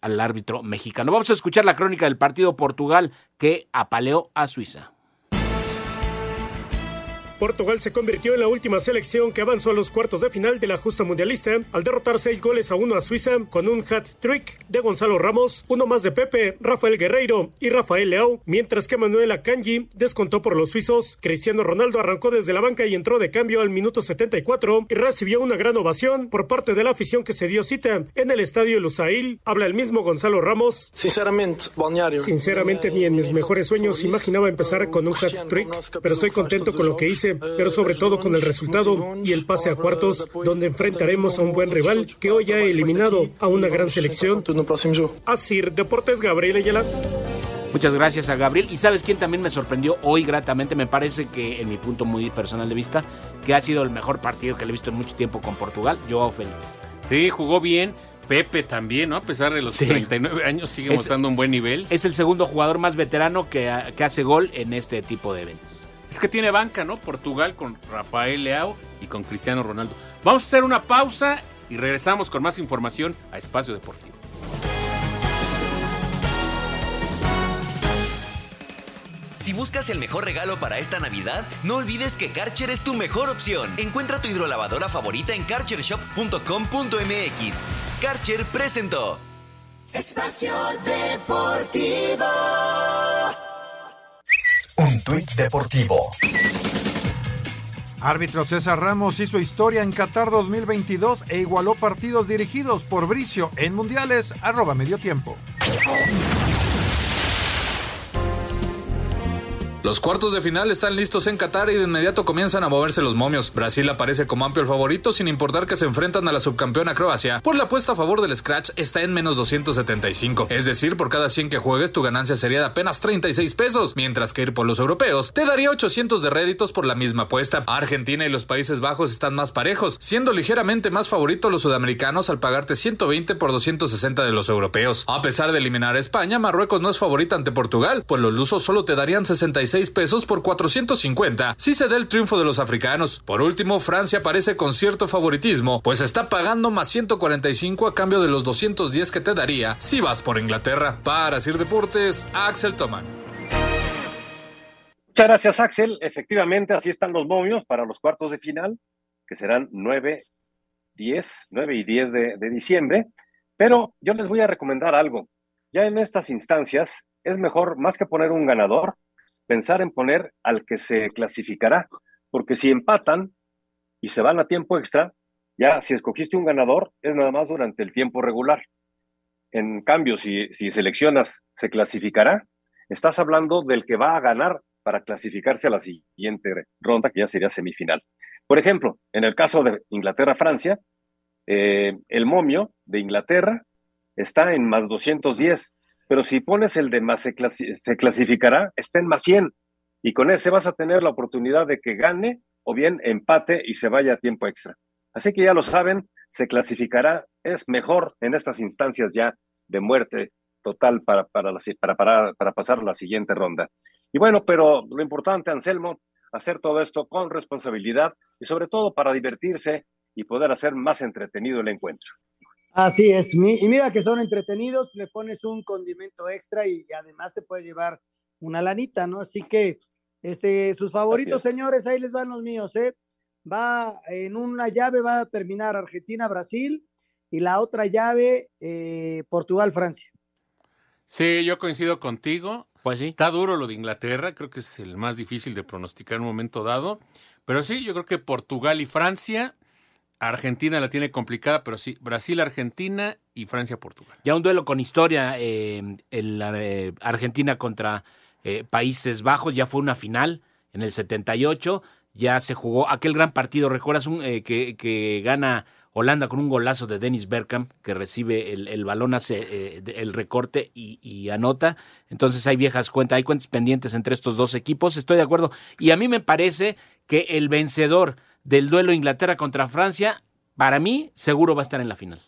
al árbitro mexicano. Vamos a escuchar la crónica del partido Portugal que apaleó a Suiza. Portugal se convirtió en la última selección que avanzó a los cuartos de final de la justa mundialista al derrotar seis goles a uno a Suiza con un hat-trick de Gonzalo Ramos, uno más de Pepe, Rafael Guerreiro y Rafael Leao, mientras que Manuel Akanji descontó por los suizos. Cristiano Ronaldo arrancó desde la banca y entró de cambio al minuto 74 y recibió una gran ovación por parte de la afición que se dio cita en el estadio Lusail. Habla el mismo Gonzalo Ramos. Sinceramente, Sinceramente, ni en mis mejores sueños imaginaba empezar con un hat-trick, pero estoy contento con lo que hice pero sobre todo con el resultado y el pase a cuartos, donde enfrentaremos a un buen rival que hoy ha eliminado a una gran selección. Así, Deportes Gabriel Ayala. Muchas gracias a Gabriel. Y sabes quién también me sorprendió hoy gratamente, me parece que en mi punto muy personal de vista, que ha sido el mejor partido que le he visto en mucho tiempo con Portugal, Joao Félix. Sí, jugó bien. Pepe también, ¿no? A pesar de los 39 años, sigue mostrando un buen nivel. Es el segundo jugador más veterano que, que hace gol en este tipo de eventos. Es que tiene banca, ¿no? Portugal con Rafael Leao y con Cristiano Ronaldo. Vamos a hacer una pausa y regresamos con más información a Espacio Deportivo. Si buscas el mejor regalo para esta Navidad, no olvides que Karcher es tu mejor opción. Encuentra tu hidrolavadora favorita en karchershop.com.mx. Karcher presentó. Espacio Deportivo. Un tuit deportivo. Árbitro César Ramos hizo historia en Qatar 2022 e igualó partidos dirigidos por Bricio en mundiales arroba medio tiempo. Los cuartos de final están listos en Qatar y de inmediato comienzan a moverse los momios. Brasil aparece como amplio favorito sin importar que se enfrentan a la subcampeona Croacia, por la apuesta a favor del Scratch está en menos 275. Es decir, por cada 100 que juegues tu ganancia sería de apenas 36 pesos, mientras que ir por los europeos te daría 800 de réditos por la misma apuesta. Argentina y los Países Bajos están más parejos, siendo ligeramente más favoritos los sudamericanos al pagarte 120 por 260 de los europeos. A pesar de eliminar a España, Marruecos no es favorita ante Portugal, pues los lusos solo te darían 66 pesos por 450 si se da el triunfo de los africanos. Por último, Francia parece con cierto favoritismo, pues está pagando más 145 a cambio de los 210 que te daría si vas por Inglaterra. Para Sir Deportes, Axel Toman. Muchas gracias, Axel. Efectivamente, así están los momios para los cuartos de final, que serán 9, 10, 9 y 10 de, de diciembre. Pero yo les voy a recomendar algo. Ya en estas instancias es mejor, más que poner un ganador, pensar en poner al que se clasificará, porque si empatan y se van a tiempo extra, ya si escogiste un ganador, es nada más durante el tiempo regular. En cambio, si, si seleccionas se clasificará, estás hablando del que va a ganar para clasificarse a la siguiente ronda, que ya sería semifinal. Por ejemplo, en el caso de Inglaterra-Francia, eh, el momio de Inglaterra está en más 210 pero si pones el de más se, clasificará, está en más 100 y con ese vas a tener la oportunidad de que gane o bien empate y se vaya a tiempo extra. Así que ya lo saben, se clasificará, es mejor en estas instancias ya de muerte total para, para, para, para pasar la siguiente ronda. Y bueno, pero lo importante, Anselmo, hacer todo esto con responsabilidad y sobre todo para divertirse y poder hacer más entretenido el encuentro. Así es, y mira que son entretenidos, le pones un condimento extra y, además te puedes llevar una lanita, ¿no? Así que este, sus favoritos, señores, ahí les van los míos, ¿eh? Va en una llave, va a terminar Argentina-Brasil y la otra llave eh, Portugal-Francia. Sí, yo coincido contigo. Pues sí. Está duro lo de Inglaterra, creo que es el más difícil de pronosticar en un momento dado. Pero sí, yo creo que Portugal y Francia Argentina la tiene complicada, pero sí, Brasil, Argentina y Francia, Portugal. Ya un duelo con historia, eh, en la, eh, Argentina contra eh, Países Bajos, ya fue una final en el 78, ya se jugó aquel gran partido, ¿recuerdas un, que, que, gana Holanda con un golazo de Dennis Bergkamp, que recibe el, balón, hace el recorte y, y, anota? Entonces hay viejas cuentas, hay cuentas pendientes entre estos dos equipos, estoy de acuerdo. Y a mí me parece que el vencedor del duelo Inglaterra contra Francia, para mí seguro va a estar en la final.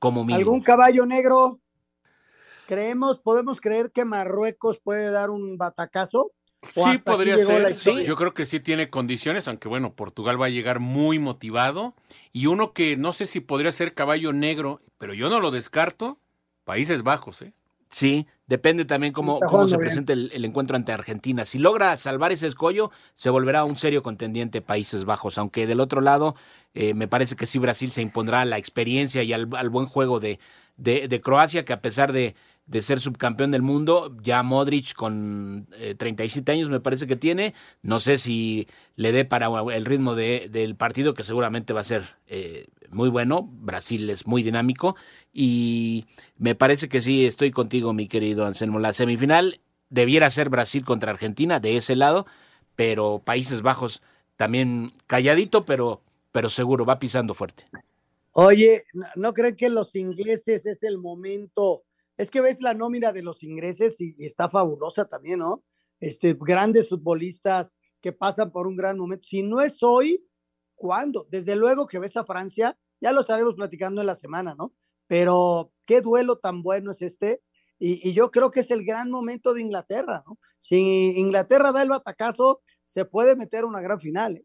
Como mínimo. ¿Algún caballo negro? ¿Creemos, podemos creer que Marruecos puede dar un batacazo? Sí, podría ser. Yo creo que sí tiene condiciones, aunque bueno, Portugal va a llegar muy motivado. Y uno que no sé si podría ser caballo negro, pero yo no lo descarto, Países Bajos, ¿eh? Sí, depende también cómo, cómo se presente el, encuentro ante Argentina. Si logra salvar ese escollo, se volverá un serio contendiente Países Bajos, aunque del otro lado eh, me parece que sí Brasil se impondrá la experiencia y al, buen juego de, de, Croacia, que a pesar de, de, ser subcampeón del mundo, ya Modric con 37 eh, años me parece que tiene, no sé si le dé para el ritmo de, del partido, que seguramente va a ser eh, muy bueno, Brasil es muy dinámico y me parece que sí, estoy contigo, mi querido Anselmo. La semifinal debiera ser Brasil contra Argentina, de ese lado, pero Países Bajos también calladito, pero, pero seguro, va pisando fuerte. Oye, ¿no creen que los ingleses es el momento? Es que ves la nómina de los ingleses y, está fabulosa también, ¿no? Este, grandes futbolistas que pasan por un gran momento. Si no es hoy, ¿cuándo? Desde luego que ves a Francia, ya lo estaremos platicando en la semana, ¿no? Pero qué duelo tan bueno es este. Y, yo creo que es el gran momento de Inglaterra, ¿no? Si Inglaterra da el batacazo, se puede meter una gran final. ¿eh?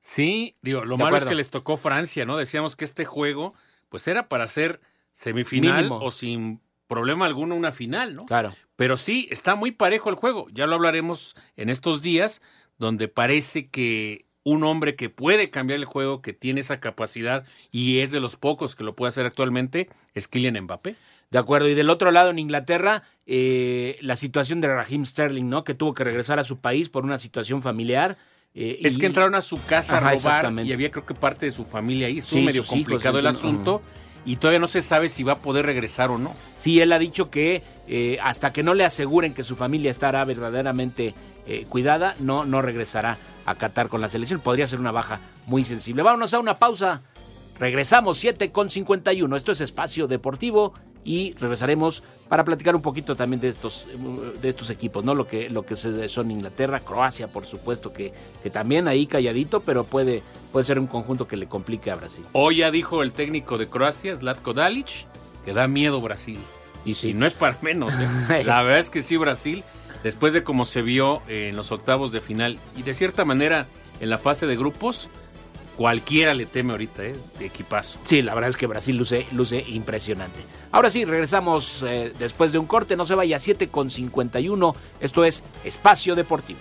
Sí, digo, lo malo es que les tocó Francia, ¿no? Decíamos que este juego, pues era para ser semifinal o sin problema alguno una final, ¿no? Claro. Pero sí, está muy parejo el juego. Ya lo hablaremos en estos días, donde parece que un hombre que puede cambiar el juego, que tiene esa capacidad y es de los pocos que lo puede hacer actualmente, es Kylian Mbappé. De acuerdo, y del otro lado en Inglaterra, eh, la situación de Raheem Sterling, ¿no? Que tuvo que regresar a su país por una situación familiar. Eh, es que entraron a su casa a robar y había creo que parte de su familia ahí. Estuvo medio complicado el asunto y todavía no se sabe si va a poder regresar o no. Sí, él ha dicho que eh, hasta que no le aseguren que su familia estará verdaderamente cuidada, no, no regresará a Qatar con la selección. Podría ser una baja muy sensible. Vámonos a una pausa. Regresamos 7 con 51. Esto es Espacio Deportivo y regresaremos para platicar un poquito también de estos, de estos equipos, ¿no? Lo que, lo que son Inglaterra, Croacia, por supuesto, que, que también ahí calladito, pero puede, puede ser un conjunto que le complique a Brasil. Hoy ya dijo el técnico de Croacia, Zlatko Dalic, que da miedo Brasil. Y si no es para menos. ¿eh? La verdad es que sí, Brasil después de cómo se vio en los octavos de final y de cierta manera en la fase de grupos, cualquiera le teme ahorita, ¿eh? De equipazo. Sí, la verdad es que Brasil luce, luce impresionante. Ahora sí, regresamos eh, después de un corte, no se vaya, 7 con 51. Esto es Espacio Deportivo.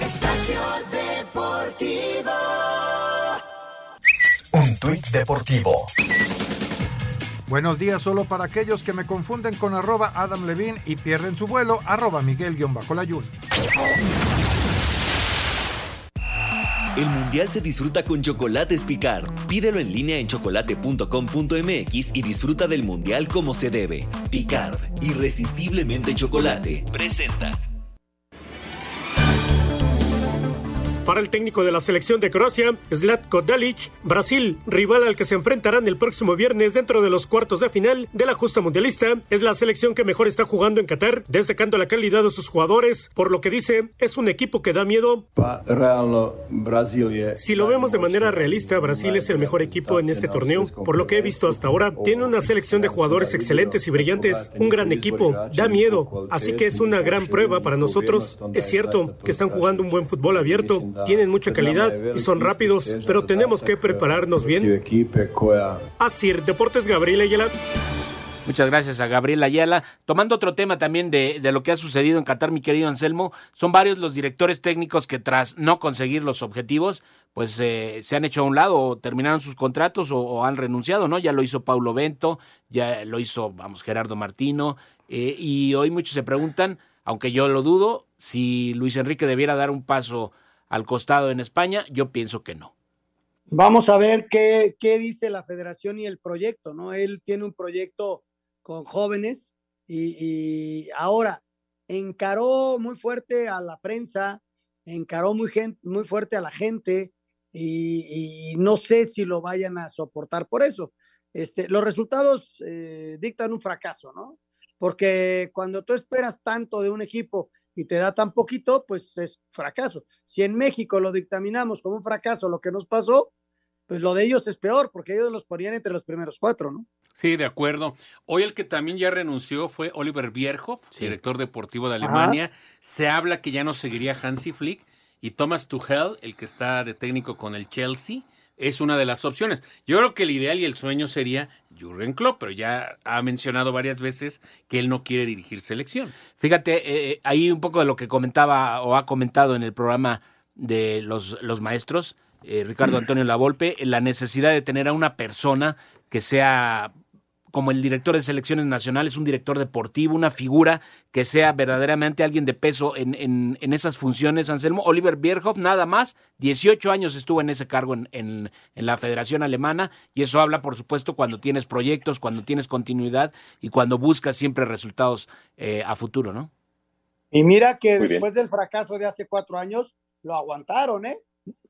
Espacio Deportivo. Un tuit deportivo. Buenos días solo para aquellos que me confunden con arroba Adam Levine y pierden su vuelo, arroba Miguel-Layun. El mundial se disfruta con chocolates Picar. Pídelo en línea en chocolate.com.mx y disfruta del mundial como se debe. Picard, irresistiblemente chocolate, presenta. Para el técnico de la selección de Croacia, Zlatko Dalic, Brasil, rival al que se enfrentarán el próximo viernes dentro de los cuartos de final de la justa mundialista, es la selección que mejor está jugando en Qatar, destacando la calidad de sus jugadores, por lo que dice, es un equipo que da miedo. Si lo vemos de manera realista, Brasil es el mejor equipo en este torneo, por lo que he visto hasta ahora. Tiene una selección de jugadores excelentes y brillantes, un gran equipo, da miedo, así que es una gran prueba para nosotros. Es cierto que están jugando un buen fútbol abierto, tienen mucha calidad y son rápidos, pero tenemos que prepararnos bien. Así, Deportes Gabriel Ayala. Muchas gracias a Gabriel Ayala. Tomando otro tema también de, de, lo que ha sucedido en Qatar, mi querido Anselmo, son varios los directores técnicos que tras no conseguir los objetivos, pues eh, se han hecho a un lado o terminaron sus contratos o, o, han renunciado, ¿no? Ya lo hizo Paulo Bento, ya lo hizo, vamos, Gerardo Martino, eh, y hoy muchos se preguntan, aunque yo lo dudo, si Luis Enrique debiera dar un paso al costado en España, yo pienso que no. Vamos a ver qué, qué dice la federación y el proyecto, ¿no? Él tiene un proyecto con jóvenes y, ahora encaró muy fuerte a la prensa, encaró muy, gente, muy fuerte a la gente y, y, no sé si lo vayan a soportar por eso. Este, los resultados eh, dictan un fracaso, ¿no? Porque cuando tú esperas tanto de un equipo y te da tan poquito, pues es fracaso. Si en México lo dictaminamos como un fracaso lo que nos pasó, pues lo de ellos es peor, porque ellos los ponían entre los primeros cuatro, ¿no? Sí, de acuerdo. Hoy el que también ya renunció fue Oliver Bierhoff, sí. director deportivo de Alemania. Ajá. Se habla que ya no seguiría Hansi Flick y Thomas Tuchel, el que está de técnico con el Chelsea, es una de las opciones. Yo creo que el ideal y el sueño sería Jurgen Klopp, pero ya ha mencionado varias veces que él no quiere dirigir selección. Fíjate, eh, ahí un poco de lo que comentaba o ha comentado en el programa de los, los maestros, eh, Ricardo Antonio Lavolpe, la necesidad de tener a una persona que sea como el director de selecciones nacionales, un director deportivo, una figura que sea verdaderamente alguien de peso en, en, en esas funciones, Anselmo. Oliver Bierhoff, nada más, 18 años estuvo en ese cargo en, en, en, la Federación Alemana y eso habla, por supuesto, cuando tienes proyectos, cuando tienes continuidad y cuando buscas siempre resultados eh, a futuro, ¿no? Y mira que Muy después bien. del fracaso de hace cuatro años, lo aguantaron, ¿eh?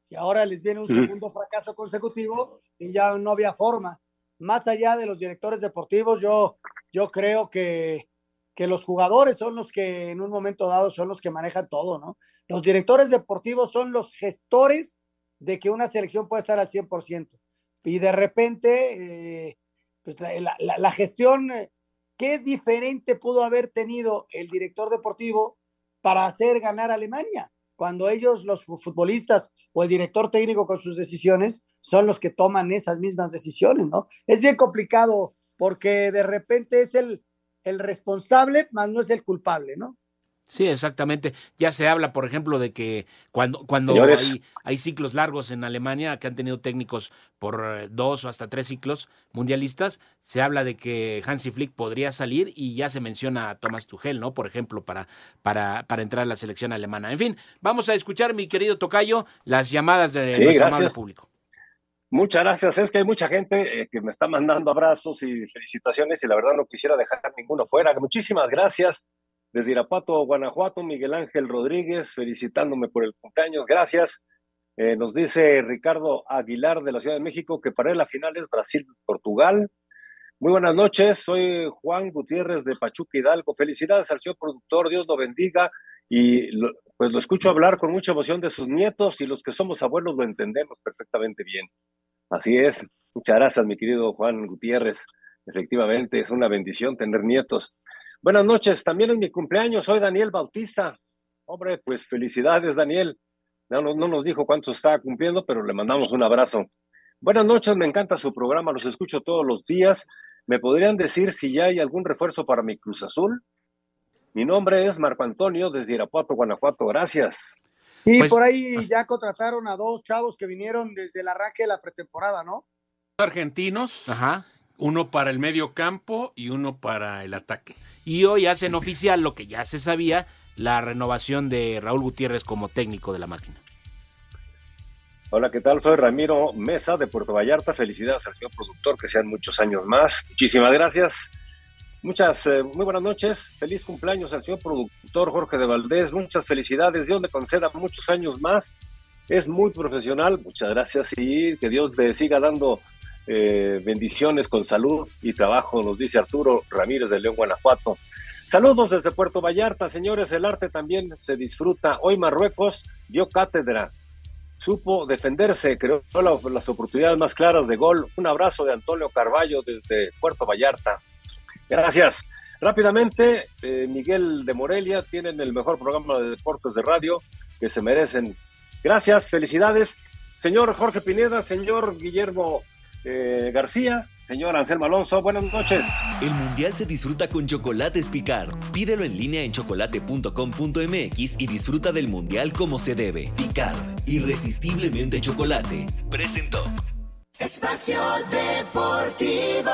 Y ahora les viene un segundo fracaso consecutivo y ya no había forma más allá de los directores deportivos, yo, yo creo que, que los jugadores son los que en un momento dado son los que manejan todo, ¿no? Los directores deportivos son los gestores de que una selección puede estar al 100%. Y de repente, eh, pues la, la, la gestión, eh, ¿qué diferente pudo haber tenido el director deportivo para hacer ganar a Alemania? Cuando ellos, los futbolistas o el director técnico con sus decisiones, son los que toman esas mismas decisiones, ¿no? Es bien complicado porque de repente es el, el responsable, más no es el culpable, ¿no? Sí, exactamente. Ya se habla, por ejemplo, de que cuando, cuando hay, hay, ciclos largos en Alemania, que han tenido técnicos por eh, dos o hasta tres ciclos mundialistas, se habla de que Hansi Flick podría salir y ya se menciona a Thomas Tuchel, ¿no? Por ejemplo, para, para, para entrar a la selección alemana. En fin, vamos a escuchar, mi querido Tocayo, las llamadas de sí, nuestro amable público. Muchas gracias. Es que hay mucha gente eh, que me está mandando abrazos y felicitaciones y la verdad no quisiera dejar ninguno fuera. Muchísimas gracias. Desde Irapuato, Guanajuato, Miguel Ángel Rodríguez, felicitándome por el cumpleaños. Gracias. Eh, nos dice Ricardo Aguilar de la Ciudad de México que para él la final es Brasil-Portugal. Muy buenas noches, soy Juan Gutiérrez de Pachuca Hidalgo. Felicidades al señor productor, Dios lo bendiga. Y lo, pues lo escucho hablar con mucha emoción de sus nietos y los que somos abuelos lo entendemos perfectamente bien. Así es. Muchas gracias, mi querido Juan Gutiérrez. Efectivamente, es una bendición tener nietos. Buenas noches, también es mi cumpleaños, soy Daniel Bautista. Hombre, pues felicidades, Daniel. No, no, no nos dijo cuánto está cumpliendo, pero le mandamos un abrazo. Buenas noches, me encanta su programa, los escucho todos los días. ¿Me podrían decir si ya hay algún refuerzo para mi Cruz Azul? Mi nombre es Marco Antonio, desde Irapuato, Guanajuato. Gracias. Sí, pues, por ahí ya contrataron a dos chavos que vinieron desde el arranque de la pretemporada, ¿no? Argentinos, Ajá. uno para el medio campo y uno para el ataque. Y hoy hacen oficial lo que ya se sabía, la renovación de Raúl Gutiérrez como técnico de la máquina. Hola, ¿qué tal? Soy Ramiro Mesa de Puerto Vallarta. Felicidades al señor productor, que sean muchos años más. Muchísimas gracias. Muchas, eh, muy buenas noches. Feliz cumpleaños al señor productor Jorge de Valdés. Muchas felicidades. Dios le conceda muchos años más. es muy profesional. Muchas gracias y que Dios le siga dando eh, bendiciones con salud y trabajo, nos dice Arturo Ramírez de León, Guanajuato. Saludos desde Puerto Vallarta, señores. El arte también se disfruta. Hoy Marruecos dio cátedra, supo defenderse, creó las oportunidades más claras de gol. Un abrazo de Antonio Carballo desde Puerto Vallarta. Gracias. Rápidamente, eh, Miguel de Morelia tienen el mejor programa de deportes de radio que se merecen. Gracias, felicidades. Señor Jorge Pineda, señor Guillermo eh, García, Señor Anselmo Alonso, buenas noches. El mundial se disfruta con chocolates Picar. Pídelo en línea en chocolate.com.mx y disfruta del mundial como se debe. Picar, irresistiblemente chocolate. Presentó. Espacio Deportivo.